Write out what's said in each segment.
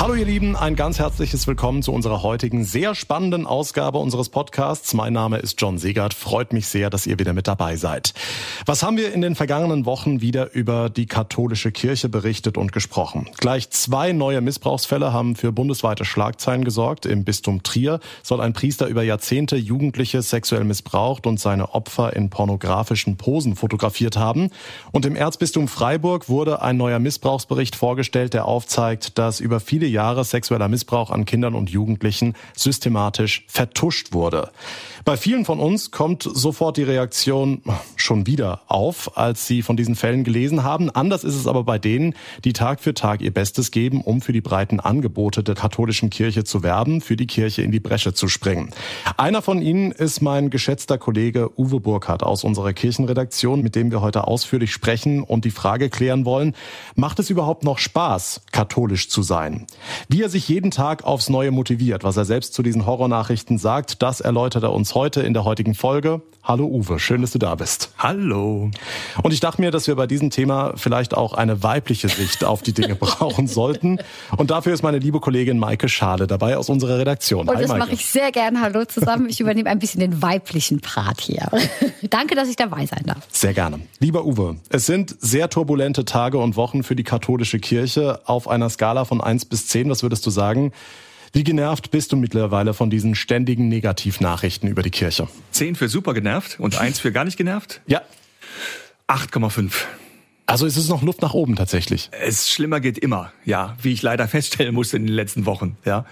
Hallo ihr Lieben, ein ganz herzliches Willkommen zu unserer heutigen sehr spannenden Ausgabe unseres Podcasts. Mein Name ist John Segert. Freut mich sehr, dass ihr wieder mit dabei seid. Was haben wir in den vergangenen Wochen wieder über die katholische Kirche berichtet und gesprochen? Gleich zwei neue Missbrauchsfälle haben für bundesweite Schlagzeilen gesorgt. Im Bistum Trier soll ein Priester über Jahrzehnte Jugendliche sexuell missbraucht und seine Opfer in pornografischen Posen fotografiert haben. Und im Erzbistum Freiburg wurde ein neuer Missbrauchsbericht vorgestellt, der aufzeigt, dass über viele Jahre sexueller Missbrauch an Kindern und Jugendlichen systematisch vertuscht wurde. Bei vielen von uns kommt sofort die Reaktion schon wieder auf, als sie von diesen Fällen gelesen haben. Anders ist es aber bei denen, die Tag für Tag ihr Bestes geben, um für die breiten Angebote der katholischen Kirche zu werben, für die Kirche in die Bresche zu springen. Einer von ihnen ist mein geschätzter Kollege Uwe Burkhardt aus unserer Kirchenredaktion, mit dem wir heute ausführlich sprechen und die Frage klären wollen, macht es überhaupt noch Spaß, katholisch zu sein? Wie er sich jeden Tag aufs Neue motiviert, was er selbst zu diesen Horrornachrichten sagt, das erläutert er uns heute in der heutigen Folge. Hallo Uwe, schön, dass du da bist. Hallo. Und ich dachte mir, dass wir bei diesem Thema vielleicht auch eine weibliche Sicht auf die Dinge brauchen sollten. Und dafür ist meine liebe Kollegin Maike Schade dabei aus unserer Redaktion. Und Hi, das mache ich sehr gern. Hallo zusammen. Ich übernehme ein bisschen den weiblichen Part hier. Danke, dass ich dabei sein darf. Sehr gerne. Lieber Uwe, es sind sehr turbulente Tage und Wochen für die katholische Kirche auf einer Skala von eins bis zehn. Was würdest du sagen? Wie genervt bist du mittlerweile von diesen ständigen Negativnachrichten über die Kirche? Zehn für super genervt und eins für gar nicht genervt? Ja. 8,5. Also ist es noch Luft nach oben tatsächlich? Es schlimmer geht immer, ja, wie ich leider feststellen musste in den letzten Wochen, ja.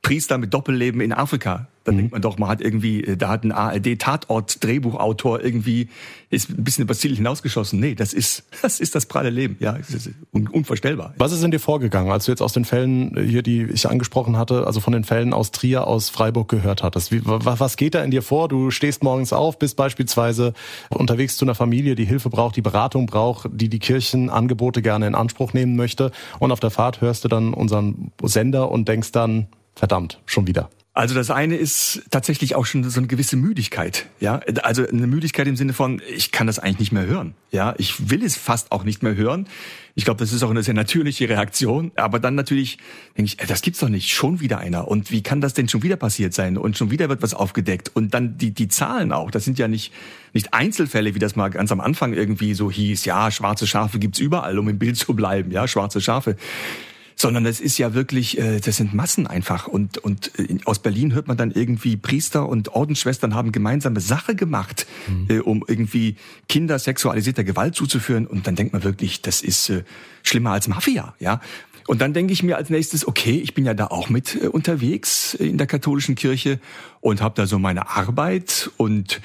Priester mit Doppelleben in Afrika. Dann mhm. denkt man doch, man hat irgendwie, äh, da hat ein ARD-Tatort-Drehbuchautor irgendwie, ist ein bisschen übers Ziel hinausgeschossen. Nee, das ist, das ist das pralle Leben. Ja, ist unvorstellbar. Was ist in dir vorgegangen, als du jetzt aus den Fällen äh, hier, die ich angesprochen hatte, also von den Fällen aus Trier, aus Freiburg gehört hattest? Wie, was geht da in dir vor? Du stehst morgens auf, bist beispielsweise unterwegs zu einer Familie, die Hilfe braucht, die Beratung braucht, die die Kirchenangebote gerne in Anspruch nehmen möchte. Und auf der Fahrt hörst du dann unseren Sender und denkst dann, verdammt, schon wieder. Also das eine ist tatsächlich auch schon so eine gewisse Müdigkeit, ja, also eine Müdigkeit im Sinne von ich kann das eigentlich nicht mehr hören, ja, ich will es fast auch nicht mehr hören. Ich glaube, das ist auch eine sehr natürliche Reaktion, aber dann natürlich denke ich, das gibt's doch nicht, schon wieder einer. Und wie kann das denn schon wieder passiert sein? Und schon wieder wird was aufgedeckt. Und dann die die Zahlen auch, das sind ja nicht nicht Einzelfälle, wie das mal ganz am Anfang irgendwie so hieß, ja, schwarze Schafe gibt's überall, um im Bild zu bleiben, ja, schwarze Schafe sondern es ist ja wirklich, äh, das sind Massen einfach. Und, und äh, aus Berlin hört man dann irgendwie, Priester und Ordensschwestern haben gemeinsame Sache gemacht, mhm. äh, um irgendwie Kinder sexualisierter Gewalt zuzuführen. Und dann denkt man wirklich, das ist äh, schlimmer als Mafia, ja. Und dann denke ich mir als nächstes, okay, ich bin ja da auch mit äh, unterwegs in der katholischen Kirche und habe da so meine Arbeit und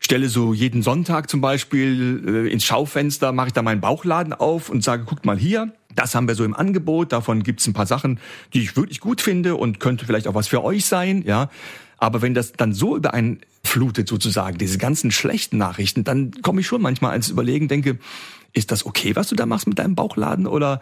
stelle so jeden Sonntag zum Beispiel äh, ins Schaufenster, mache ich da meinen Bauchladen auf und sage, guckt mal hier, das haben wir so im Angebot, davon gibt's ein paar Sachen, die ich wirklich gut finde und könnte vielleicht auch was für euch sein, ja. Aber wenn das dann so über einen flutet sozusagen, diese ganzen schlechten Nachrichten, dann komme ich schon manchmal ans Überlegen, denke, ist das okay, was du da machst mit deinem Bauchladen oder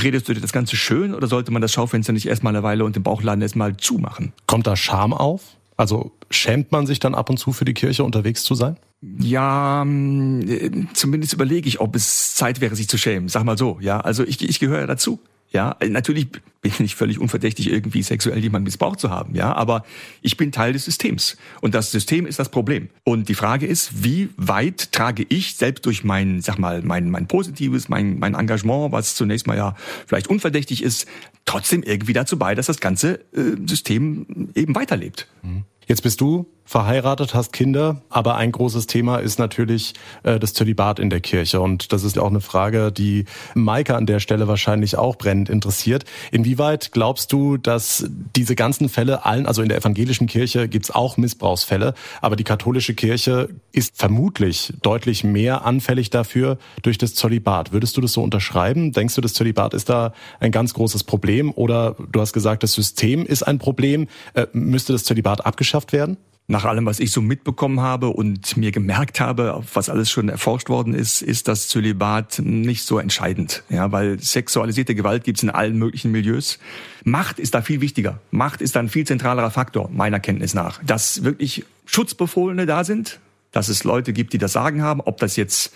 redest du dir das Ganze schön oder sollte man das Schaufenster nicht erstmal eine Weile und den Bauchladen erstmal zumachen? Kommt da Scham auf? Also schämt man sich dann ab und zu für die Kirche unterwegs zu sein? Ja, ähm, zumindest überlege ich, ob es Zeit wäre, sich zu schämen. Sag mal so, ja. Also ich, ich gehöre dazu. Ja, natürlich bin ich völlig unverdächtig, irgendwie sexuell jemanden missbraucht zu haben, ja, aber ich bin Teil des Systems und das System ist das Problem. Und die Frage ist, wie weit trage ich selbst durch mein, sag mal, mein, mein positives, mein, mein Engagement, was zunächst mal ja vielleicht unverdächtig ist, trotzdem irgendwie dazu bei, dass das ganze äh, System eben weiterlebt. Mhm. Jetzt bist du verheiratet, hast Kinder, aber ein großes Thema ist natürlich äh, das Zölibat in der Kirche. Und das ist auch eine Frage, die Maike an der Stelle wahrscheinlich auch brennend interessiert. Inwieweit glaubst du, dass diese ganzen Fälle allen, also in der evangelischen Kirche gibt's auch Missbrauchsfälle, aber die katholische Kirche ist vermutlich deutlich mehr anfällig dafür durch das Zölibat. Würdest du das so unterschreiben? Denkst du, das Zölibat ist da ein ganz großes Problem? Oder du hast gesagt, das System ist ein Problem. Äh, müsste das Zölibat abgeschafft werden? Nach allem, was ich so mitbekommen habe und mir gemerkt habe, was alles schon erforscht worden ist, ist das Zölibat nicht so entscheidend. Ja, weil sexualisierte Gewalt gibt's in allen möglichen Milieus. Macht ist da viel wichtiger. Macht ist da ein viel zentralerer Faktor, meiner Kenntnis nach. Dass wirklich Schutzbefohlene da sind, dass es Leute gibt, die das Sagen haben, ob das jetzt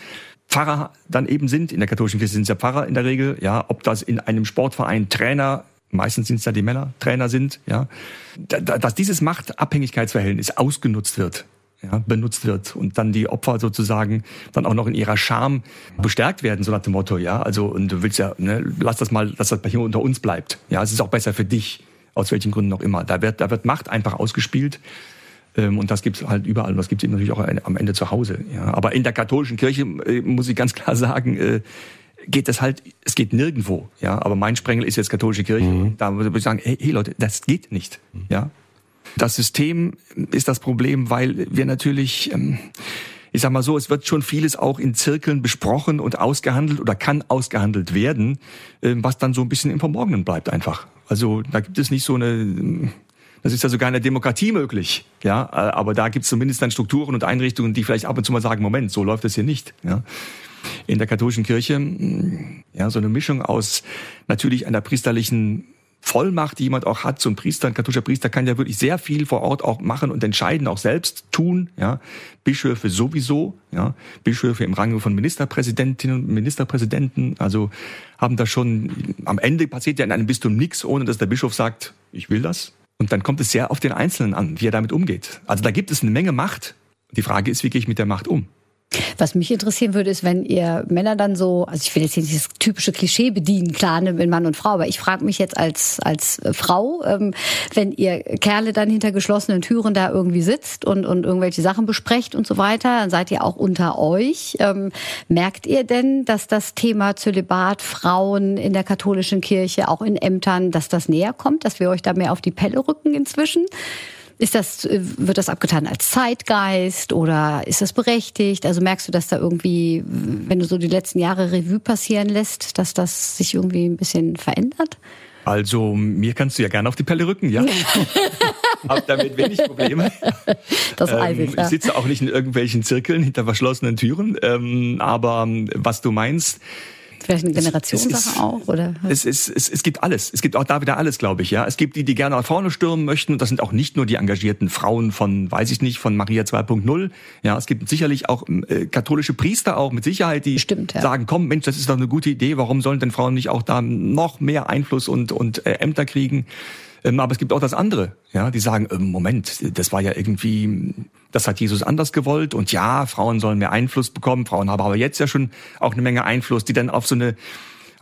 Pfarrer dann eben sind. In der katholischen Kirche sind es ja Pfarrer in der Regel. Ja, ob das in einem Sportverein Trainer meistens sind es ja die Männer, Trainer sind, ja, dass dieses Machtabhängigkeitsverhältnis ausgenutzt wird, ja, benutzt wird und dann die Opfer sozusagen dann auch noch in ihrer Scham bestärkt werden, so nach dem Motto, ja, also und du willst ja, ne, lass das mal, dass das hier unter uns bleibt, ja, es ist auch besser für dich, aus welchen Gründen auch immer. Da wird, da wird Macht einfach ausgespielt. Und das gibt's halt überall. Und das gibt's eben natürlich auch am Ende zu Hause. Ja. Aber in der katholischen Kirche äh, muss ich ganz klar sagen, äh, geht das halt, es geht nirgendwo, ja. Aber mein Sprengel ist jetzt katholische Kirche. Mhm. Da würde ich sagen, hey, hey Leute, das geht nicht, ja. Das System ist das Problem, weil wir natürlich, ähm, ich sag mal so, es wird schon vieles auch in Zirkeln besprochen und ausgehandelt oder kann ausgehandelt werden, ähm, was dann so ein bisschen im Verborgenen bleibt einfach. Also da gibt es nicht so eine, das ist ja sogar in der Demokratie möglich, ja. Aber da gibt es zumindest dann Strukturen und Einrichtungen, die vielleicht ab und zu mal sagen, Moment, so läuft es hier nicht, ja in der katholischen Kirche, ja, so eine Mischung aus natürlich einer priesterlichen Vollmacht, die jemand auch hat, so ein Priester, ein katholischer Priester kann ja wirklich sehr viel vor Ort auch machen und entscheiden, auch selbst tun, ja. Bischöfe sowieso, ja. Bischöfe im Range von Ministerpräsidentinnen und Ministerpräsidenten, also haben da schon, am Ende passiert ja in einem Bistum nichts, ohne dass der Bischof sagt, ich will das. Und dann kommt es sehr auf den Einzelnen an, wie er damit umgeht. Also da gibt es eine Menge Macht. Die Frage ist, wie gehe ich mit der Macht um? Was mich interessieren würde, ist, wenn ihr Männer dann so, also ich will jetzt nicht dieses typische Klischee bedienen, klar, ne, mit Mann und Frau, aber ich frage mich jetzt als, als Frau, ähm, wenn ihr Kerle dann hinter geschlossenen Türen da irgendwie sitzt und, und irgendwelche Sachen besprecht und so weiter, dann seid ihr auch unter euch. Ähm, merkt ihr denn, dass das Thema Zölibat, Frauen in der katholischen Kirche, auch in Ämtern, dass das näher kommt, dass wir euch da mehr auf die Pelle rücken inzwischen? Ist das, äh, wird das abgetan als Zeitgeist oder ist das berechtigt? Also merkst du, dass da irgendwie, wenn du so die letzten Jahre Revue passieren lässt, dass das sich irgendwie ein bisschen verändert? Also mir kannst du ja gerne auf die Pelle rücken, ja. Hab damit wenig Probleme. Das ähm, ich, sitze auch nicht in irgendwelchen Zirkeln hinter verschlossenen Türen. Ähm, aber was du meinst, Vielleicht eine Generationssache auch, oder? Es, es, es, es gibt alles. Es gibt auch da wieder alles, glaube ich, ja. Es gibt die, die gerne nach vorne stürmen möchten. Und das sind auch nicht nur die engagierten Frauen von, weiß ich nicht, von Maria 2.0. Ja, es gibt sicherlich auch äh, katholische Priester auch mit Sicherheit, die Stimmt, ja. sagen, komm, Mensch, das ist doch eine gute Idee. Warum sollen denn Frauen nicht auch da noch mehr Einfluss und, und äh, Ämter kriegen? Ähm, aber es gibt auch das andere, ja, die sagen, ähm, Moment, das war ja irgendwie, das hat Jesus anders gewollt und ja, Frauen sollen mehr Einfluss bekommen, Frauen haben aber jetzt ja schon auch eine Menge Einfluss, die dann auf so eine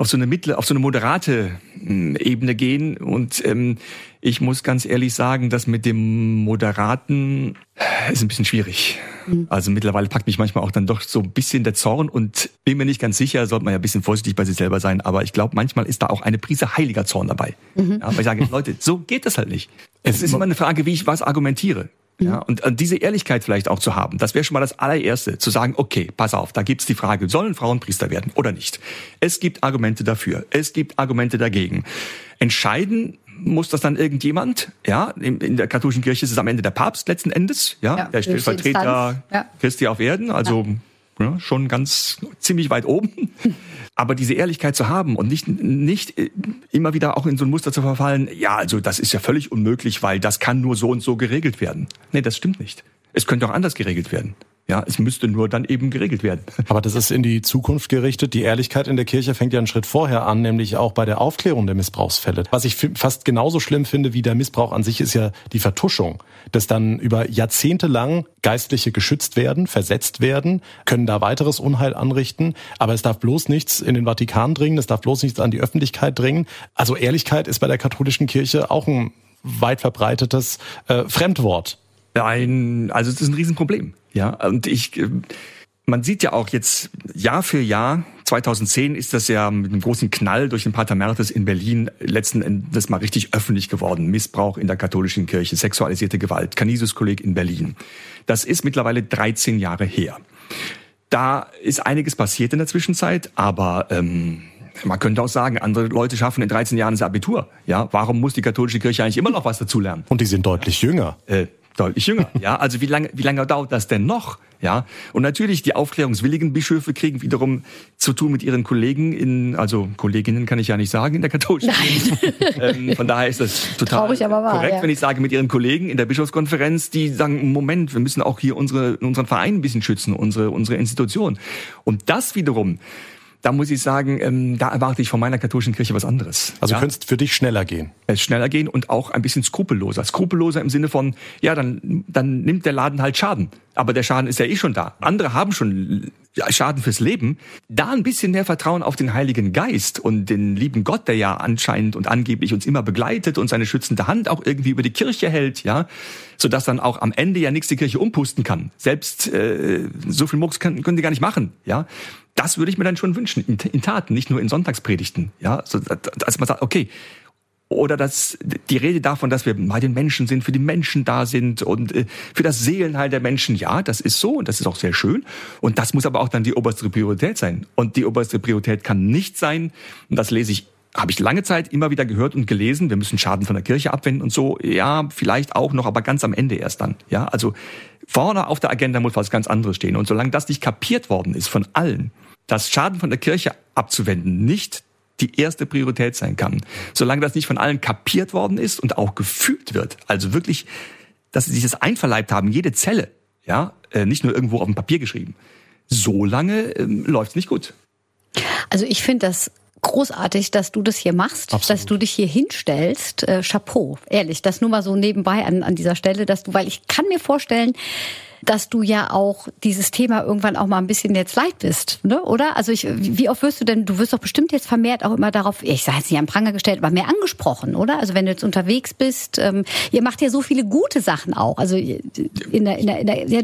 auf so eine mittlere, auf so eine moderate hm, Ebene gehen. Und ähm, ich muss ganz ehrlich sagen, dass mit dem Moderaten ist ein bisschen schwierig. Mhm. Also mittlerweile packt mich manchmal auch dann doch so ein bisschen der Zorn und bin mir nicht ganz sicher, sollte man ja ein bisschen vorsichtig bei sich selber sein, aber ich glaube, manchmal ist da auch eine Prise heiliger Zorn dabei. Mhm. Ja, weil ich sage, Leute, so geht das halt nicht. Es ist immer eine Frage, wie ich was argumentiere. Ja, und, und diese Ehrlichkeit vielleicht auch zu haben, das wäre schon mal das allererste, zu sagen, okay, pass auf, da gibt's die Frage, sollen Frauen Priester werden oder nicht? Es gibt Argumente dafür, es gibt Argumente dagegen. Entscheiden muss das dann irgendjemand, ja, in, in der katholischen Kirche ist es am Ende der Papst letzten Endes, ja, ja der Stellvertreter ja. Christi auf Erden, also ja. schon ganz ziemlich weit oben. Aber diese Ehrlichkeit zu haben und nicht, nicht äh, immer wieder auch in so ein Muster zu verfallen, ja, also das ist ja völlig unmöglich, weil das kann nur so und so geregelt werden. Nee, das stimmt nicht. Es könnte auch anders geregelt werden. Ja, es müsste nur dann eben geregelt werden. Aber das ist in die Zukunft gerichtet. Die Ehrlichkeit in der Kirche fängt ja einen Schritt vorher an, nämlich auch bei der Aufklärung der Missbrauchsfälle. Was ich fast genauso schlimm finde wie der Missbrauch an sich, ist ja die Vertuschung, dass dann über Jahrzehnte lang Geistliche geschützt werden, versetzt werden, können da weiteres Unheil anrichten. Aber es darf bloß nichts in den Vatikan dringen, es darf bloß nichts an die Öffentlichkeit dringen. Also Ehrlichkeit ist bei der katholischen Kirche auch ein weit verbreitetes äh, Fremdwort. Ein, also es ist ein Riesenproblem. Ja, und ich, äh, man sieht ja auch jetzt Jahr für Jahr, 2010 ist das ja mit einem großen Knall durch den Pater Mertes in Berlin letzten Endes mal richtig öffentlich geworden. Missbrauch in der katholischen Kirche, sexualisierte Gewalt, Canisius-Kolleg in Berlin. Das ist mittlerweile 13 Jahre her. Da ist einiges passiert in der Zwischenzeit, aber ähm, man könnte auch sagen, andere Leute schaffen in 13 Jahren das Abitur. Ja, warum muss die katholische Kirche eigentlich immer noch was dazulernen? Und die sind deutlich jünger. Äh, deutlich jünger. Ja, also wie lange, wie lange dauert das denn noch? Ja, und natürlich die aufklärungswilligen Bischöfe kriegen wiederum zu tun mit ihren Kollegen in, also Kolleginnen kann ich ja nicht sagen in der katholischen Kirche. ähm, von daher ist das total Traurig, aber wahr, korrekt, ja. wenn ich sage mit ihren Kollegen in der Bischofskonferenz, die sagen, Moment, wir müssen auch hier unsere, unseren Verein ein bisschen schützen, unsere, unsere Institution. Und das wiederum, da muss ich sagen, ähm, da erwarte ich von meiner katholischen Kirche was anderes. Also ja? könnte es für dich schneller gehen. es schneller gehen und auch ein bisschen skrupelloser. Skrupelloser im Sinne von, ja, dann, dann nimmt der Laden halt Schaden. Aber der Schaden ist ja eh schon da. Andere haben schon Schaden fürs Leben. Da ein bisschen mehr Vertrauen auf den Heiligen Geist und den lieben Gott, der ja anscheinend und angeblich uns immer begleitet und seine schützende Hand auch irgendwie über die Kirche hält, ja, sodass dann auch am Ende ja nichts die Kirche umpusten kann. Selbst äh, so viel Murks können, können die gar nicht machen, ja. Das würde ich mir dann schon wünschen, in, in Taten, nicht nur in Sonntagspredigten, ja. So, dass man sagt, okay, oder dass die Rede davon, dass wir bei den Menschen sind, für die Menschen da sind und äh, für das Seelenheil der Menschen, ja, das ist so und das ist auch sehr schön. Und das muss aber auch dann die oberste Priorität sein. Und die oberste Priorität kann nicht sein, und das lese ich habe ich lange Zeit immer wieder gehört und gelesen, wir müssen Schaden von der Kirche abwenden und so. Ja, vielleicht auch noch, aber ganz am Ende erst dann. Ja, also vorne auf der Agenda muss was ganz anderes stehen. Und solange das nicht kapiert worden ist von allen, dass Schaden von der Kirche abzuwenden nicht die erste Priorität sein kann. Solange das nicht von allen kapiert worden ist und auch gefühlt wird, also wirklich, dass sie sich das einverleibt haben, jede Zelle, ja, äh, nicht nur irgendwo auf dem Papier geschrieben, so lange ähm, läuft es nicht gut. Also ich finde das großartig, dass du das hier machst, Absolut. dass du dich hier hinstellst. Äh, Chapeau, ehrlich, das nur mal so nebenbei an, an dieser Stelle, dass du, weil ich kann mir vorstellen, dass du ja auch dieses Thema irgendwann auch mal ein bisschen jetzt leid bist, ne? oder? Also ich, wie oft wirst du denn, du wirst doch bestimmt jetzt vermehrt auch immer darauf, ich sage jetzt nicht am Pranger gestellt, aber mehr angesprochen, oder? Also wenn du jetzt unterwegs bist, ähm, ihr macht ja so viele gute Sachen auch. Also in der, in der, in der ja,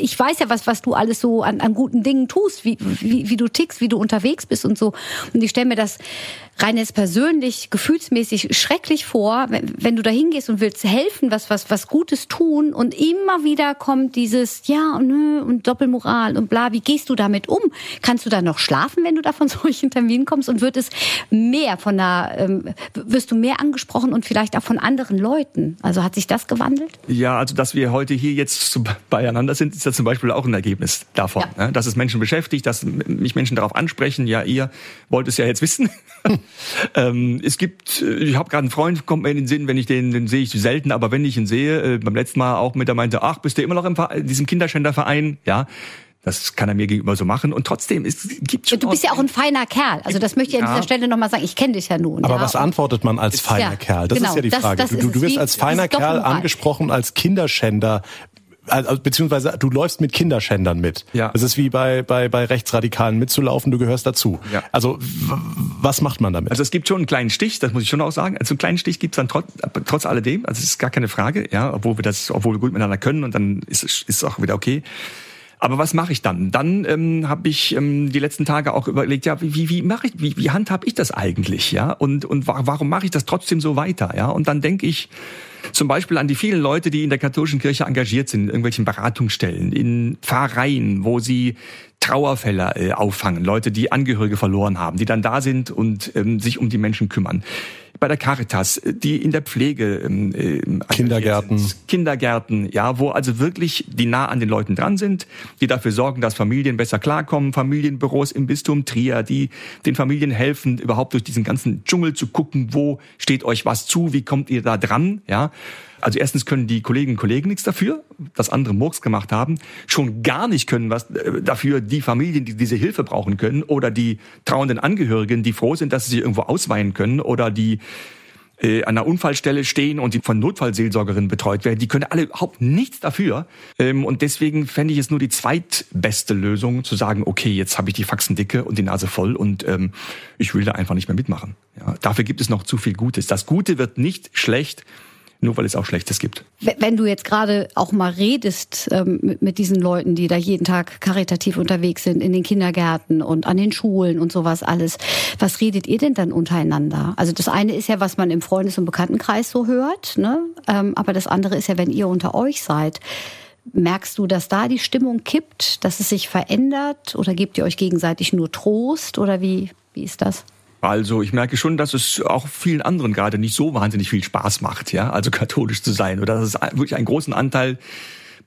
ich weiß ja, was, was du alles so an, an guten Dingen tust, wie, wie, wie du tickst, wie du unterwegs bist und so. Und ich stelle mir das rein jetzt persönlich, gefühlsmäßig schrecklich vor, wenn, wenn du da hingehst und willst helfen, was, was, was Gutes tun und immer wieder kommt dieses, ja und nö und Doppelmoral und bla, wie gehst du damit um? Kannst du da noch schlafen, wenn du da von solchen Terminen kommst und wird es mehr von der, ähm, wirst du mehr angesprochen und vielleicht auch von anderen Leuten? Also hat sich das gewandelt? Ja, also dass wir heute hier jetzt beieinander sind, ist ja zum Beispiel auch ein Ergebnis davon. Ja. Ne? Dass es Menschen beschäftigt, dass mich Menschen darauf ansprechen, ja, ihr wollt es ja jetzt wissen. ähm, es gibt, äh, ich habe gerade einen Freund, kommt mir in den Sinn, wenn ich den, den sehe ich selten, aber wenn ich ihn sehe, äh, beim letzten Mal auch mit, der meinte, ach, bist du immer noch im Verein, diesem Kinderschänderverein? Ja. Das kann er mir gegenüber so machen. Und trotzdem, es gibt schon. Du bist ja auch ein feiner Kerl. Also das möchte ich an Ja. dieser Stelle nochmal sagen. Ich kenne dich ja nun. Aber ja. was antwortet man als feiner ja, Kerl? Das genau, ist ja die das- Frage. das du, du, wirst als feiner Kerl angesprochen als Kinderschänder. Also, beziehungsweise du läufst mit Kinderschändern mit. Ja. Das ist wie bei, bei, bei Rechtsradikalen mitzulaufen, du gehörst dazu. Ja. Also was macht man damit? Also es gibt schon einen kleinen Stich, das muss ich schon auch sagen. Also einen kleinen Stich gibt's dann trotz, trotz alledem. Also es ist gar keine Frage, ja, obwohl wir das, obwohl wir gut miteinander können und dann ist es auch wieder okay. Aber was mache ich dann? Dann ähm, habe ich ähm, die letzten Tage auch überlegt, ja, wie, wie, mache ich, wie, wie handhab ich das eigentlich, ja? Und und wa warum mache ich das trotzdem so weiter, ja? Und dann denke ich zum Beispiel an die vielen Leute, die in der katholischen Kirche engagiert sind, in irgendwelchen Beratungsstellen, in Pfarreien, wo sie Trauerfälle äh, auffangen, Leute, die Angehörige verloren haben, die dann da sind und ähm, sich um die Menschen kümmern. Bei der Caritas, äh, die in der Pflege, äh, Kindergärten. Kindergärten, ja, wo also wirklich die nah an den Leuten dran sind, die dafür sorgen, dass Familien besser klarkommen, Familienbüros im Bistum Trier, die den Familien helfen, überhaupt durch diesen ganzen Dschungel zu gucken, wo steht euch was zu, wie kommt ihr da dran, ja. Also erstens können die Kolleginnen und Kollegen nichts dafür, dass andere Murks gemacht haben, schon gar nicht können was äh, dafür die Familien, die diese Hilfe brauchen können oder die trauenden Angehörigen, die froh sind, dass sie sich irgendwo ausweinen können oder die äh, an einer Unfallstelle stehen und die von Notfallseelsorgerinnen betreut werden, die können alle überhaupt nichts dafür. Ähm, und deswegen fände ich es nur die zweitbeste Lösung, zu sagen, okay, jetzt habe ich die Faxen dicke und die Nase voll und ähm, ich will da einfach nicht mehr mitmachen. Ja, dafür gibt es noch zu viel Gutes. Das Gute wird nicht schlecht, nur weil es auch Schlechtes gibt. Wenn du jetzt gerade auch mal redest ähm, mit, diesen Leuten, die da jeden Tag karitativ unterwegs sind, in den Kindergärten und an den Schulen und sowas alles, was redet ihr denn dann untereinander? Also das eine ist ja, was man im Freundes- und Bekanntenkreis so hört, ne? Ähm, aber das andere ist ja, wenn ihr unter euch seid. Merkst du, dass da die Stimmung kippt, dass es sich verändert oder gebt ihr euch gegenseitig nur Trost oder wie, wie ist das? Also ich merke schon, dass es auch vielen anderen gerade nicht so wahnsinnig viel Spaß macht, ja, also katholisch zu sein oder dass es wirklich einen großen Anteil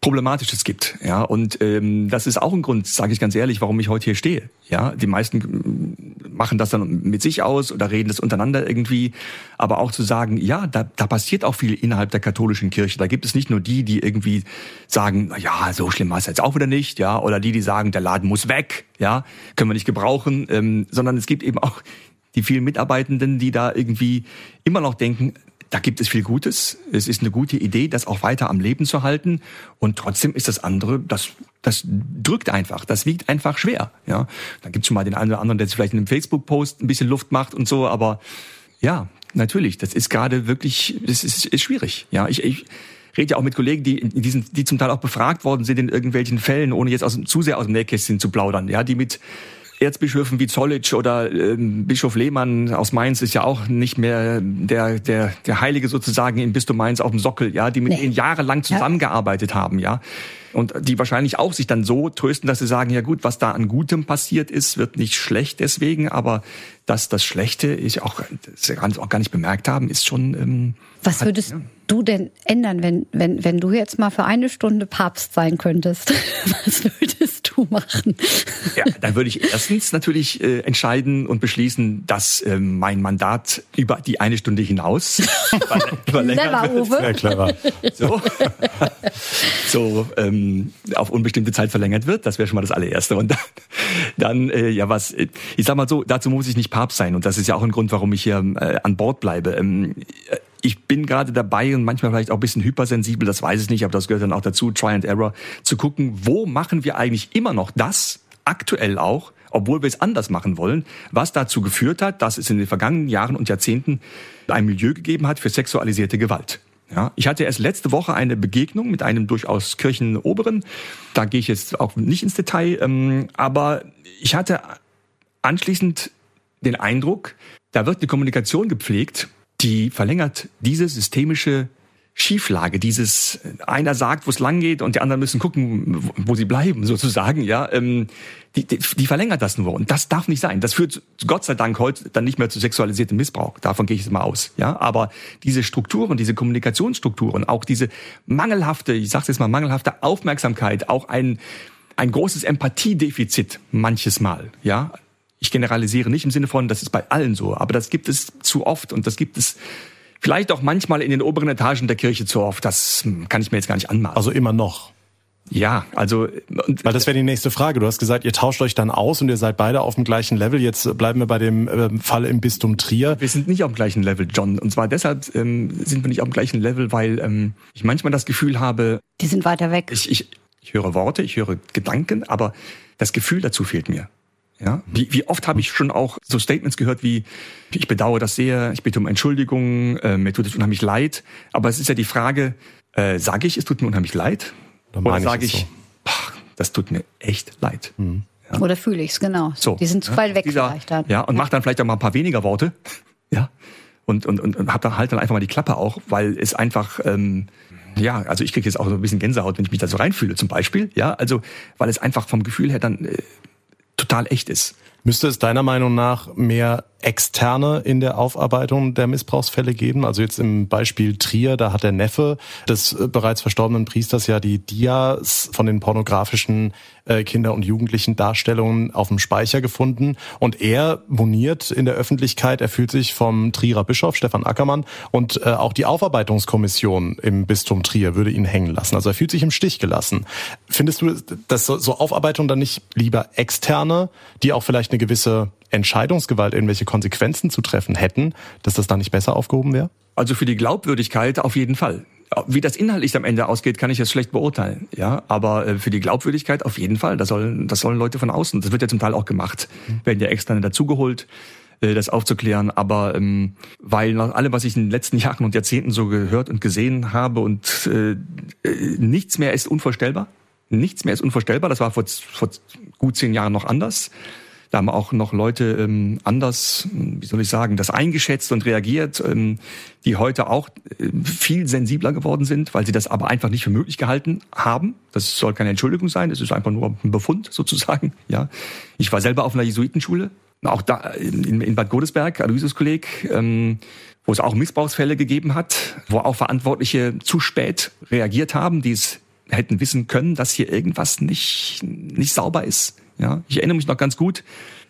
Problematisches gibt. Ja, und ähm, das ist auch ein Grund, sage ich ganz ehrlich, warum ich heute hier stehe. Ja, die meisten machen das dann mit sich aus oder reden das untereinander irgendwie, aber auch zu sagen, ja, da, da passiert auch viel innerhalb der katholischen Kirche. Da gibt es nicht nur die, die irgendwie sagen, na ja, so schlimm war es jetzt auch wieder nicht, ja, oder die, die sagen, der Laden muss weg, ja, können wir nicht gebrauchen, ähm, sondern es gibt eben auch die vielen Mitarbeitenden, die da irgendwie immer noch denken, da gibt es viel Gutes. Es ist eine gute Idee, das auch weiter am Leben zu halten. Und trotzdem ist das andere, das, das drückt einfach, das wiegt einfach schwer. Ja, da gibt es schon mal den einen oder anderen, der sich vielleicht in einem Facebook-Post ein bisschen Luft macht und so. Aber ja, natürlich, das ist gerade wirklich, das ist, ist schwierig. Ja, ich, ich rede ja auch mit Kollegen, die in diesen, die zum Teil auch befragt worden sind in irgendwelchen Fällen, ohne jetzt aus, zu sehr aus dem Nähkästchen zu plaudern. Ja, die mit Erzbischöfen wie Zollitsch oder ähm, Bischof Lehmann aus Mainz ist ja auch nicht mehr der, der, der Heilige sozusagen im Bistum Mainz auf dem Sockel, ja, die mit nee. ihnen jahrelang zusammengearbeitet ja. haben, ja. Und die wahrscheinlich auch sich dann so trösten, dass sie sagen, ja gut, was da an Gutem passiert ist, wird nicht schlecht deswegen, aber dass das Schlechte ich auch, auch gar nicht bemerkt haben, ist schon. Ähm, was würdest du denn ändern, wenn, wenn, wenn du jetzt mal für eine Stunde Papst sein könntest? Was würdest du machen? Ja, dann würde ich erstens natürlich äh, entscheiden und beschließen, dass äh, mein Mandat über die eine Stunde hinaus verlängert wird. Sehr clever. So, so ähm, auf unbestimmte Zeit verlängert wird. Das wäre schon mal das allererste. Und dann, dann äh, ja was, ich sag mal so, dazu muss ich nicht Papst sein. Und das ist ja auch ein Grund, warum ich hier äh, an Bord bleibe. Ähm, ich bin gerade dabei und manchmal vielleicht auch ein bisschen hypersensibel, das weiß ich nicht, aber das gehört dann auch dazu, Try and Error, zu gucken, wo machen wir eigentlich immer noch das, aktuell auch, obwohl wir es anders machen wollen, was dazu geführt hat, dass es in den vergangenen Jahren und Jahrzehnten ein Milieu gegeben hat für sexualisierte Gewalt. Ja, ich hatte erst letzte Woche eine Begegnung mit einem durchaus Kirchenoberen. Da gehe ich jetzt auch nicht ins Detail, ähm, aber ich hatte anschließend den Eindruck, da wird eine Kommunikation gepflegt, die verlängert diese systemische Schieflage, dieses einer sagt, wo es lang geht und die anderen müssen gucken, wo sie bleiben, sozusagen, ja, ähm, die, die, die verlängert das nur und das darf nicht sein. Das führt Gott sei Dank heute dann nicht mehr zu sexualisiertem Missbrauch. Davon gehe ich jetzt mal aus, ja. Aber diese Strukturen, diese Kommunikationsstrukturen, auch diese mangelhafte, ich sage jetzt mal mangelhafte Aufmerksamkeit, auch ein ein großes Empathiedefizit manches Mal, ja ich generalisiere nicht im Sinne von, das ist bei allen so, aber das gibt es zu oft und das gibt es vielleicht auch manchmal in den oberen Etagen der Kirche zu oft. Das kann ich mir jetzt gar nicht anmachen. Also immer noch. Ja, also weil das wäre die nächste Frage. Du hast gesagt, ihr tauscht euch dann aus und ihr seid beide auf dem gleichen Level. Jetzt bleiben wir bei dem äh, Fall im Bistum Trier. Wir sind nicht auf dem gleichen Level, John. Und zwar deshalb ähm, sind wir nicht auf dem gleichen Level, weil ähm, ich manchmal das Gefühl habe, die sind weiter weg. Ich, ich, ich höre Worte, ich höre Gedanken, aber das Gefühl dazu fehlt mir. Ja, wie, wie oft habe ich schon auch so Statements gehört wie, ich bedauere das sehr, ich bitte um Entschuldigung, äh, mir tut es unheimlich leid. Aber es ist ja die Frage, äh, sage ich, es tut mir unheimlich leid? Oder sage ich, so. boah, das tut mir echt leid. Mhm. Ja. Oder fühle ich es, genau. So, die sind zu weit weg dieser, vielleicht dann. Ja, und ja. mach dann vielleicht auch mal ein paar weniger Worte. Ja. Und, und, und, und hab dann halt dann einfach mal die Klappe auch, weil es einfach, ähm, ja, also ich kriege jetzt auch so ein bisschen Gänsehaut, wenn ich mich da so reinfühle zum Beispiel. Ja, also weil es einfach vom Gefühl her dann äh, total echt ist. Müsste es deiner Meinung nach mehr Externe in der Aufarbeitung der Missbrauchsfälle geben? Also jetzt im Beispiel Trier, da hat der Neffe des äh, bereits verstorbenen Priesters ja die Dias von den pornografischen äh, Kinder- und Jugendlichen Darstellungen auf dem Speicher gefunden. Und er moniert in der Öffentlichkeit, er fühlt sich vom Trierer Bischof Stefan Ackermann und äh, auch die Aufarbeitungskommission im Bistum Trier würde ihn hängen lassen. Also er fühlt sich im Stich gelassen. Findest du, dass so Aufarbeitung dann nicht lieber externe, die auch vielleicht eine gewisse Entscheidungsgewalt, irgendwelche Konsequenzen zu treffen hätten, dass das da nicht besser aufgehoben wäre? Also für die Glaubwürdigkeit auf jeden Fall. Wie das inhaltlich am Ende ausgeht, kann ich jetzt schlecht beurteilen. Ja, aber äh, für die Glaubwürdigkeit auf jeden Fall. Das sollen, das sollen Leute von außen. Das wird ja zum Teil auch gemacht. Mhm. Werden ja externe dazugeholt, äh, das aufzuklären. Aber ähm, weil nach allem, was ich in den letzten Jahren und Jahrzehnten so gehört und gesehen habe und äh, äh, nichts mehr ist unvorstellbar. Nichts mehr ist unvorstellbar. Das war vor, vor gut zehn Jahren noch anders. Da haben auch noch Leute ähm, anders, wie soll ich sagen, das eingeschätzt und reagiert, ähm, die heute auch äh, viel sensibler geworden sind, weil sie das aber einfach nicht für möglich gehalten haben. Das soll keine Entschuldigung sein, das ist einfach nur ein Befund sozusagen. Ja, ich war selber auf einer Jesuitenschule Auch da in, in Bad Godesberg, Aloysius-Kolleg, ähm, wo es auch Missbrauchsfälle gegeben hat, wo auch Verantwortliche zu spät reagiert haben, die es hätten wissen können, dass hier irgendwas nicht, nicht sauber ist. Ja, ich erinnere mich noch ganz gut.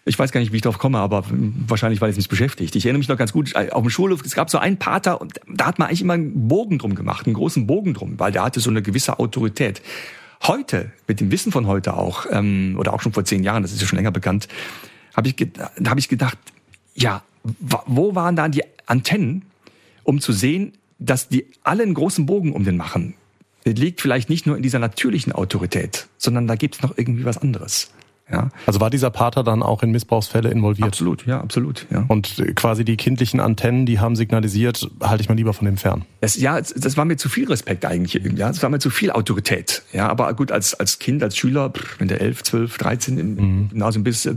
Ich weiß gar nicht, wie ich drauf komme, aber wahrscheinlich, weil es mich beschäftigt. Ich erinnere mich noch ganz gut, äh, auf dem Schulhof, es gab so einen Pater und da hat man eigentlich immer einen Bogen drum gemacht, einen großen Bogen drum, weil der hatte so eine gewisse Autorität. Heute, mit dem Wissen von heute auch, ähm, oder auch schon vor zehn Jahren, das ist ja schon länger bekannt, habe ich, hab ich gedacht, ja, wo waren da die Antennen, um zu sehen, dass die alle einen großen Bogen um den machen? liegt vielleicht nicht nur in dieser natürlichen Autorität, sondern da gibt es noch irgendwie was anderes. Ja. Also war dieser Pater dann auch in Missbrauchsfälle involviert? Absolut, ja, absolut. Ja. Und quasi die kindlichen Antennen, die haben signalisiert, halte ich mal lieber von dem fern. Das, ja, das war mir zu viel Respekt eigentlich. Ja, das war mir zu viel Autorität. Ja, aber gut, als, als Kind, als Schüler, wenn du 11, 12, 13 im mhm. Gymnasium bist,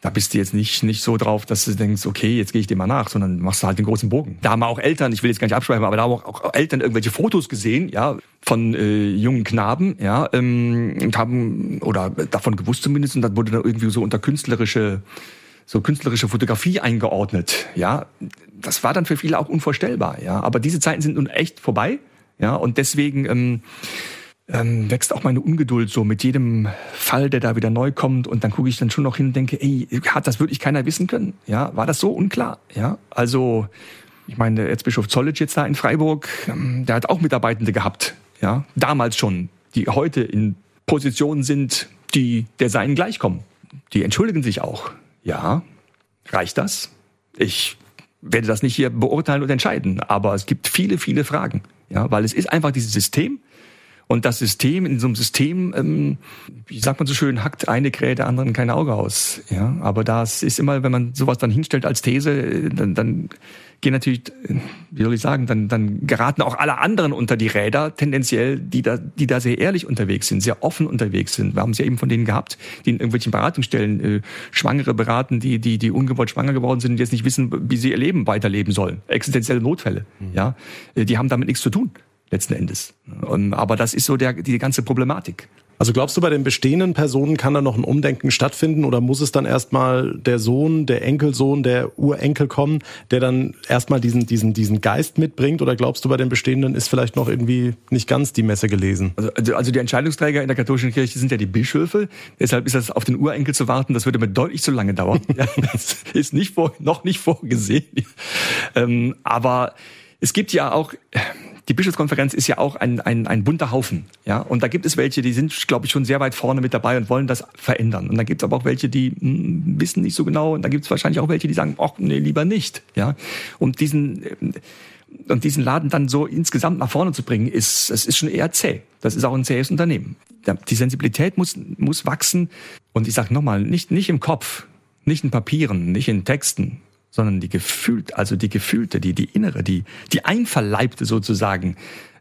da bist du jetzt nicht, nicht so drauf, dass du denkst, okay, jetzt gehe ich dem mal nach, sondern machst du halt den großen Bogen. Da haben auch Eltern, ich will jetzt gar nicht abschreiben, aber da haben auch, auch Eltern irgendwelche Fotos gesehen, ja, von äh, jungen Knaben, ja, ähm, und haben, oder davon gewusst zumindest, und dann wurde dann irgendwie so unter künstlerische, so künstlerische Fotografie eingeordnet, ja. Das war dann für viele auch unvorstellbar, ja. Aber diese Zeiten sind nun echt vorbei, ja, und deswegen, ähm, ähm, wächst auch meine Ungeduld so mit jedem Fall, der da wieder neu kommt. Und dann gucke ich dann schon noch hin und denke, ey, hat das wirklich keiner wissen können? Ja, war das so unklar? Ja, also ich meine, Erzbischof Zollitsch jetzt da in Freiburg, ähm, der hat auch Mitarbeitende gehabt. Ja, damals schon, die heute in Positionen sind, die der Seinen gleichkommen. Die entschuldigen sich auch. Ja, reicht das? Ich werde das nicht hier beurteilen und entscheiden, aber es gibt viele, viele Fragen. Ja, weil es ist einfach dieses System, und das System, in so einem System, ähm, wie sagt man so schön, hackt eine Krähe der anderen kein Auge aus. Ja, aber das ist immer, wenn man sowas dann hinstellt als These, dann, dann gehen natürlich, wie soll ich sagen, dann, dann geraten auch alle anderen unter die Räder, tendenziell, die da, die da sehr ehrlich unterwegs sind, sehr offen unterwegs sind. Wir haben es ja eben von denen gehabt, die in irgendwelchen Beratungsstellen äh, Schwangere beraten, die, die, die ungewollt schwanger geworden sind und jetzt nicht wissen, wie sie ihr Leben weiterleben sollen. Existenzielle Notfälle. Mhm. Ja, äh, die haben damit nichts zu tun letzten Endes. Und, aber das ist so der, die ganze Problematik. Also glaubst du, bei den bestehenden Personen kann da noch ein Umdenken stattfinden oder muss es dann erstmal der Sohn, der Enkelsohn, der Urenkel kommen, der dann erstmal diesen, diesen, diesen Geist mitbringt? Oder glaubst du, bei den bestehenden ist vielleicht noch irgendwie nicht ganz die Messe gelesen? Also, also, also die Entscheidungsträger in der katholischen Kirche sind ja die Bischöfe. Deshalb ist das auf den Urenkel zu warten, das würde mir deutlich zu lange dauern. das ist nicht vor, noch nicht vorgesehen. Ähm, aber es gibt ja auch die Bischofskonferenz ist ja auch ein, ein, ein bunter Haufen. Ja? Und da gibt es welche, die sind, glaube ich, schon sehr weit vorne mit dabei und wollen das verändern. Und dann gibt es aber auch welche, die mh, hm, wissen nicht so genau. Und da gibt es wahrscheinlich auch welche, die sagen, ach nee, lieber nicht. Ja? Und diesen und diesen Laden dann so insgesamt nach vorne zu bringen, ist, es ist schon eher zäh. Das ist auch ein zähes Unternehmen. Die Sensibilität muss, muss wachsen. Und ich sage nochmal, nicht, nicht im Kopf, nicht in Papieren, nicht in Texten, sondern die gefühlt, also die gefühlte, die, die innere, die, die einverleibte sozusagen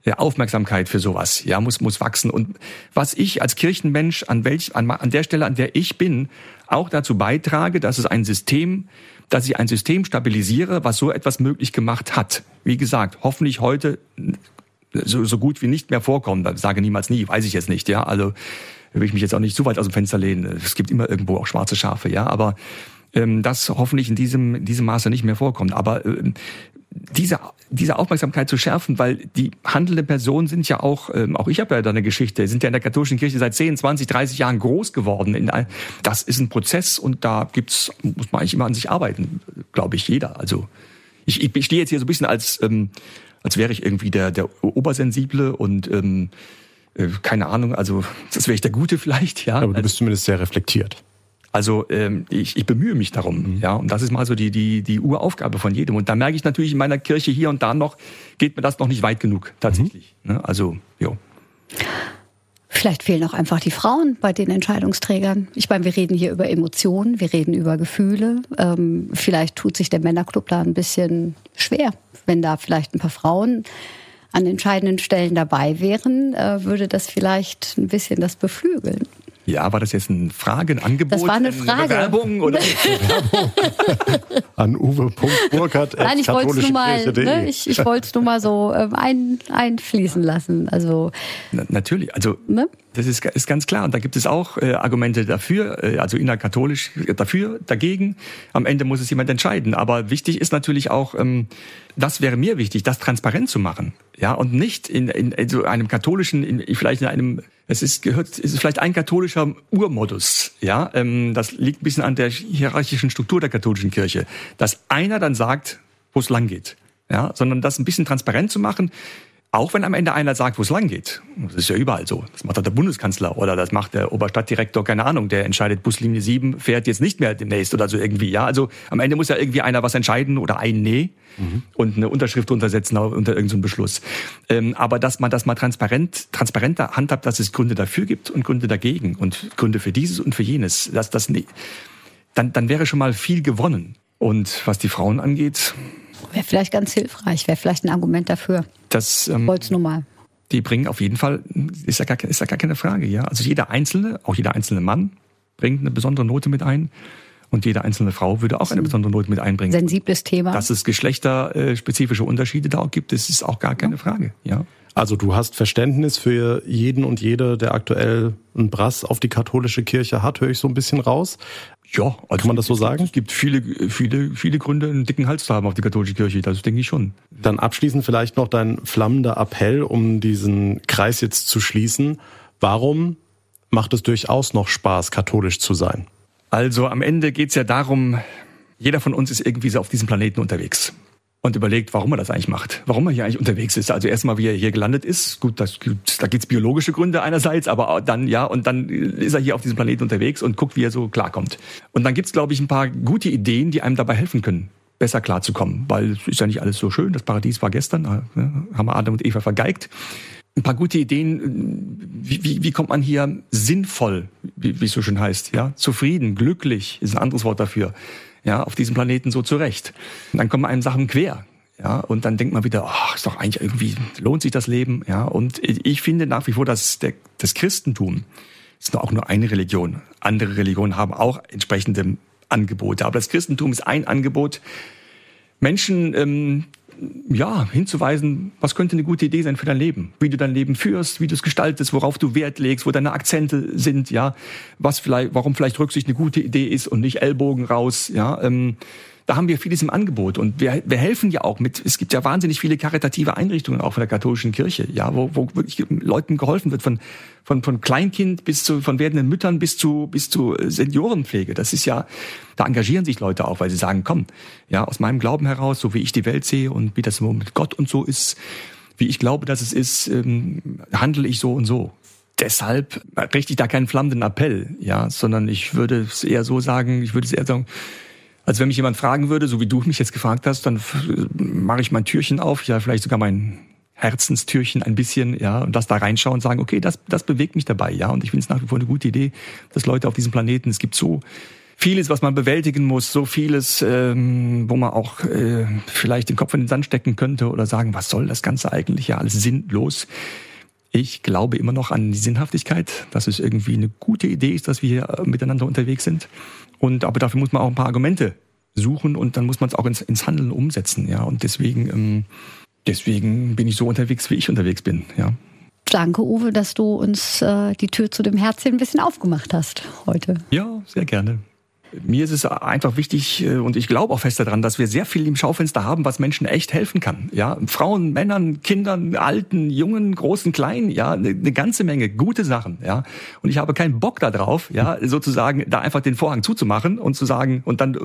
äh, Aufmerksamkeit für sowas, ja, muss, muss wachsen. Und was ich als Kirchenmensch an welch, an, an der Stelle, an der ich bin, auch dazu beitrage, dass es ein System, dass ich ein System stabilisiere, was so etwas möglich gemacht hat. Wie gesagt, hoffentlich heute so, so gut wie nicht mehr vorkommen. Sage niemals nie, weiß ich jetzt nicht, ja. Also will ich mich jetzt auch nicht zu weit aus dem Fenster lehnen. Es gibt immer irgendwo auch schwarze Schafe, ja. Aber das hoffentlich in diesem, in diesem Maße nicht mehr vorkommt. Aber äh, diese, diese Aufmerksamkeit zu schärfen, weil die handelnden Personen sind ja auch, ähm, auch ich habe ja da eine Geschichte, sind ja in der katholischen Kirche seit 10, 20, 30 Jahren groß geworden. In ein, das ist ein Prozess und da gibt's, muss man eigentlich immer an sich arbeiten, glaube ich, jeder. Also ich, ich stehe jetzt hier so ein bisschen als, ähm, als wäre ich irgendwie der, der Obersensible und ähm, äh, keine Ahnung, also das wäre ich der Gute vielleicht, ja. Aber du bist zumindest sehr reflektiert. Also ähm, ich, ich bemühe mich darum, mhm. ja, und das ist mal so die die die Uraufgabe von jedem. Und da merke ich natürlich in meiner Kirche hier und da noch geht mir das noch nicht weit genug tatsächlich. Mhm. Ne? Also jo. Vielleicht fehlen auch einfach die Frauen bei den Entscheidungsträgern. Ich meine, wir reden hier über Emotionen, wir reden über Gefühle. Ähm, vielleicht tut sich der Männerclub da ein bisschen schwer, wenn da vielleicht ein paar Frauen an entscheidenden Stellen dabei wären, äh, würde das vielleicht ein bisschen das beflügeln. Ja, war das jetzt eine Frage, ein Angebot? Das war eine Frage. Werbung oder Werbung? An uwe.burkhardt. Nein, ich wollte es nur mal, ne, ich, ich wollte es nur mal so ähm, ein, einfließen lassen. Also Na, natürlich, also ne? das ist, ist ganz klar. Und da gibt es auch äh, Argumente dafür, äh, also innerkatholisch dafür, dagegen. Am Ende muss es jemand entscheiden. Aber wichtig ist natürlich auch, ähm, das wäre mir wichtig, das transparent zu machen, ja, und nicht in, in, in so einem katholischen, in, vielleicht in einem es ist gehört, es ist vielleicht ein katholischer Urmodus, ja. Ähm, das liegt ein bisschen an der hierarchischen Struktur der katholischen Kirche, dass einer dann sagt, wo es lang geht, ja, sondern das ein bisschen transparent zu machen. Auch wenn am Ende einer sagt, wo es lang geht. Das ist ja überall so. Das macht der Bundeskanzler oder das macht der Oberstadtdirektor, keine Ahnung, der entscheidet, Buslinie 7 fährt jetzt nicht mehr demnächst oder so irgendwie. Ja, also am Ende muss ja irgendwie einer was entscheiden oder ein Nee mhm. und eine Unterschrift untersetzen unter irgendeinem Beschluss. Ähm, aber dass man das mal transparent, transparenter handhabt, dass es Gründe dafür gibt und Gründe dagegen und Gründe für dieses und für jenes, dass das nee, dann, dann wäre schon mal viel gewonnen. Und was die Frauen angeht, Wäre vielleicht ganz hilfreich, wäre vielleicht ein Argument dafür. Das ähm, mal. Die bringen auf jeden Fall, ist ja, gar, ist ja gar keine Frage, ja. Also jeder Einzelne, auch jeder einzelne Mann, bringt eine besondere Note mit ein. Und jede einzelne Frau würde auch eine besondere Note mit einbringen. Sensibles Thema. Dass es geschlechterspezifische Unterschiede da auch gibt, das ist auch gar keine Frage, ja. Also du hast Verständnis für jeden und jede, der aktuell einen Brass auf die katholische Kirche hat, höre ich so ein bisschen raus. Ja, also kann man das so sagen? Es gibt viele, viele, viele Gründe, einen dicken Hals zu haben auf die katholische Kirche. Das denke ich schon. Dann abschließend vielleicht noch dein flammender Appell, um diesen Kreis jetzt zu schließen. Warum macht es durchaus noch Spaß, katholisch zu sein? Also am Ende geht es ja darum, jeder von uns ist irgendwie so auf diesem Planeten unterwegs und überlegt, warum er das eigentlich macht, warum er hier eigentlich unterwegs ist. Also erstmal, wie er hier gelandet ist. Gut, das, da gibt's biologische Gründe einerseits, aber dann ja, und dann ist er hier auf diesem Planeten unterwegs und guckt, wie er so klarkommt. Und dann gibt's, glaube ich, ein paar gute Ideen, die einem dabei helfen können besser klarzukommen, weil es ist ja nicht alles so schön. Das Paradies war gestern, ne, haben wir Adam und Eva vergeigt. Ein paar gute Ideen, wie, wie, wie kommt man hier sinnvoll, wie, wie es so schön heißt, ja, zufrieden, glücklich ist ein anderes Wort dafür ja, auf diesem Planeten so zurecht. Und dann kommen einem Sachen quer. Ja, und dann denkt man wieder, ach, ist doch eigentlich irgendwie, lohnt sich das Leben, ja. Und ich finde nach wie vor, dass der, das Christentum ist auch nur eine Religion. Andere Religionen haben auch entsprechende Angebote. Aber das Christentum ist ein Angebot, Menschen ähm, ja, hinzuweisen, was könnte eine gute Idee sein für dein Leben, wie du dein Leben führst, wie du es gestaltest, worauf du Wert legst, wo deine Akzente sind, ja, was vielleicht, warum vielleicht Rücksicht eine gute Idee ist und nicht Ellbogen raus, ja. Ähm, da haben wir vieles im Angebot und wir, wir helfen ja auch mit. Es gibt ja wahnsinnig viele karitative Einrichtungen auch von der katholischen Kirche, ja, wo, wo wirklich Leuten geholfen wird von von von Kleinkind bis zu von werdenden Müttern bis zu bis zu Seniorenpflege. Das ist ja, da engagieren sich Leute auch, weil sie sagen, komm, ja, aus meinem Glauben heraus, so wie ich die Welt sehe und wie das mit Gott und so ist, wie ich glaube, dass es ist, ähm, handle ich so und so deshalb richte ich da keinen flammenden Appell, ja, sondern ich würde es eher so sagen, ich würde es eher sagen, also wenn mich jemand fragen würde, so wie du mich jetzt gefragt hast, dann mache ich mein Türchen auf, ja, vielleicht sogar mein Herzenstürchen ein bisschen, ja, und das da reinschauen und sagen, okay, das, das bewegt mich dabei, ja, und ich finde es nach wie vor eine gute Idee, dass Leute auf diesem Planeten, es gibt so vieles, was man bewältigen muss, so vieles, ähm, wo man auch äh, vielleicht den Kopf in den Sand stecken könnte oder sagen, was soll das Ganze eigentlich, ja, alles sinnlos. Ich glaube immer noch an die Sinnhaftigkeit, dass es irgendwie eine gute Idee ist, dass wir hier miteinander unterwegs sind. Und aber dafür muss man auch ein paar Argumente suchen und dann muss man es auch ins, ins Handeln umsetzen, ja. Und deswegen, ähm, deswegen bin ich so unterwegs, wie ich unterwegs bin, ja. Danke, Uwe, dass du uns äh, die Tür zu dem Herzchen ein bisschen aufgemacht hast heute. Ja, sehr gerne. Mir ist es einfach wichtig äh, und ich glaube auch fest daran, dass wir sehr viel im Schaufenster haben, was Menschen echt helfen kann. Ja, Frauen, Männern, Kindern, Alten, Jungen, Großen, Kleinen, ja, eine, eine ganze Menge gute Sachen. Ja, und ich habe keinen Bock darauf, ja, sozusagen da einfach den Vorhang zuzumachen und zu sagen und dann äh,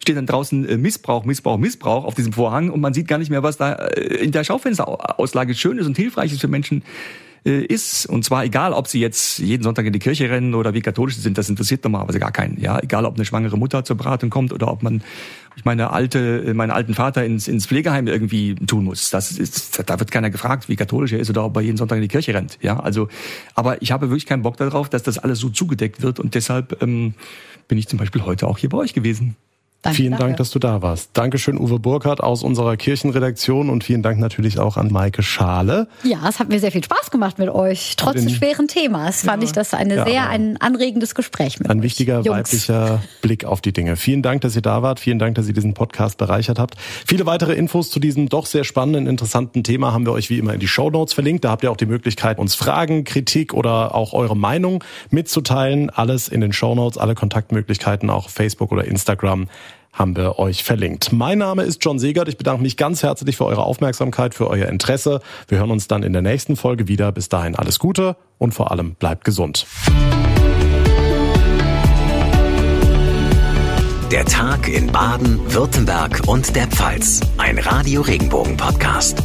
steht dann draußen äh, Missbrauch, Missbrauch, Missbrauch auf diesem Vorhang und man sieht gar nicht mehr, was da in der Schaufensterauslage schön ist und hilfreich ist für Menschen äh, ist. Und zwar egal, ob sie jetzt jeden Sonntag in die Kirche rennen oder wie katholisch sie sind, das interessiert normalerweise gar keinen. Ja, egal, ob eine schwangere Mutter zur Beratung kommt oder ob man ich meine alte, meinen alten Vater ins, ins Pflegeheim irgendwie tun muss. Das ist, da wird keiner gefragt, wie katholisch er ist oder ob er jeden Sonntag in die Kirche rennt. Ja, also, aber ich habe wirklich keinen Bock darauf, dass das alles so zugedeckt wird und deshalb ähm, bin ich zum Beispiel heute auch hier bei euch gewesen. Danke, vielen danke. Dank, dass du da warst. Dankeschön, Uwe Burkhardt aus unserer Kirchenredaktion und vielen Dank natürlich auch an Maike Schale. Ja, es hat mir sehr viel Spaß gemacht mit euch. Trotz des schweren Themas fand ja, ich das eine ja, sehr ein anregendes Gespräch mit Ein euch. wichtiger Jungs. weiblicher Blick auf die Dinge. Vielen Dank, dass ihr da wart. Vielen Dank, dass ihr diesen Podcast bereichert habt. Viele weitere Infos zu diesem doch sehr spannenden, interessanten Thema haben wir euch wie immer in die Show Notes verlinkt. Da habt ihr auch die Möglichkeit, uns Fragen, Kritik oder auch eure Meinung mitzuteilen. Alles in den Show Notes, alle Kontaktmöglichkeiten auch Facebook oder Instagram haben wir euch verlinkt. Mein Name ist John Segert. Ich bedanke mich ganz herzlich für eure Aufmerksamkeit, für euer Interesse. Wir hören uns dann in der nächsten Folge wieder. Bis dahin alles Gute und vor allem bleibt gesund. Der Tag in Baden, Württemberg und der Pfalz. Ein Radio Regenbogen Podcast.